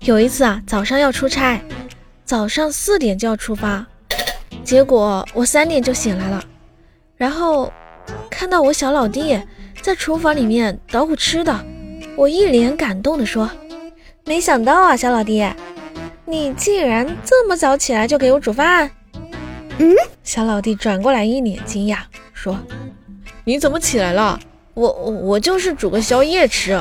有一次啊，早上要出差，早上四点就要出发，结果我三点就醒来了，然后看到我小老弟在厨房里面捣鼓吃的，我一脸感动地说：“没想到啊，小老弟，你竟然这么早起来就给我煮饭。”嗯，小老弟转过来一脸惊讶说：“你怎么起来了？我我我就是煮个宵夜吃。”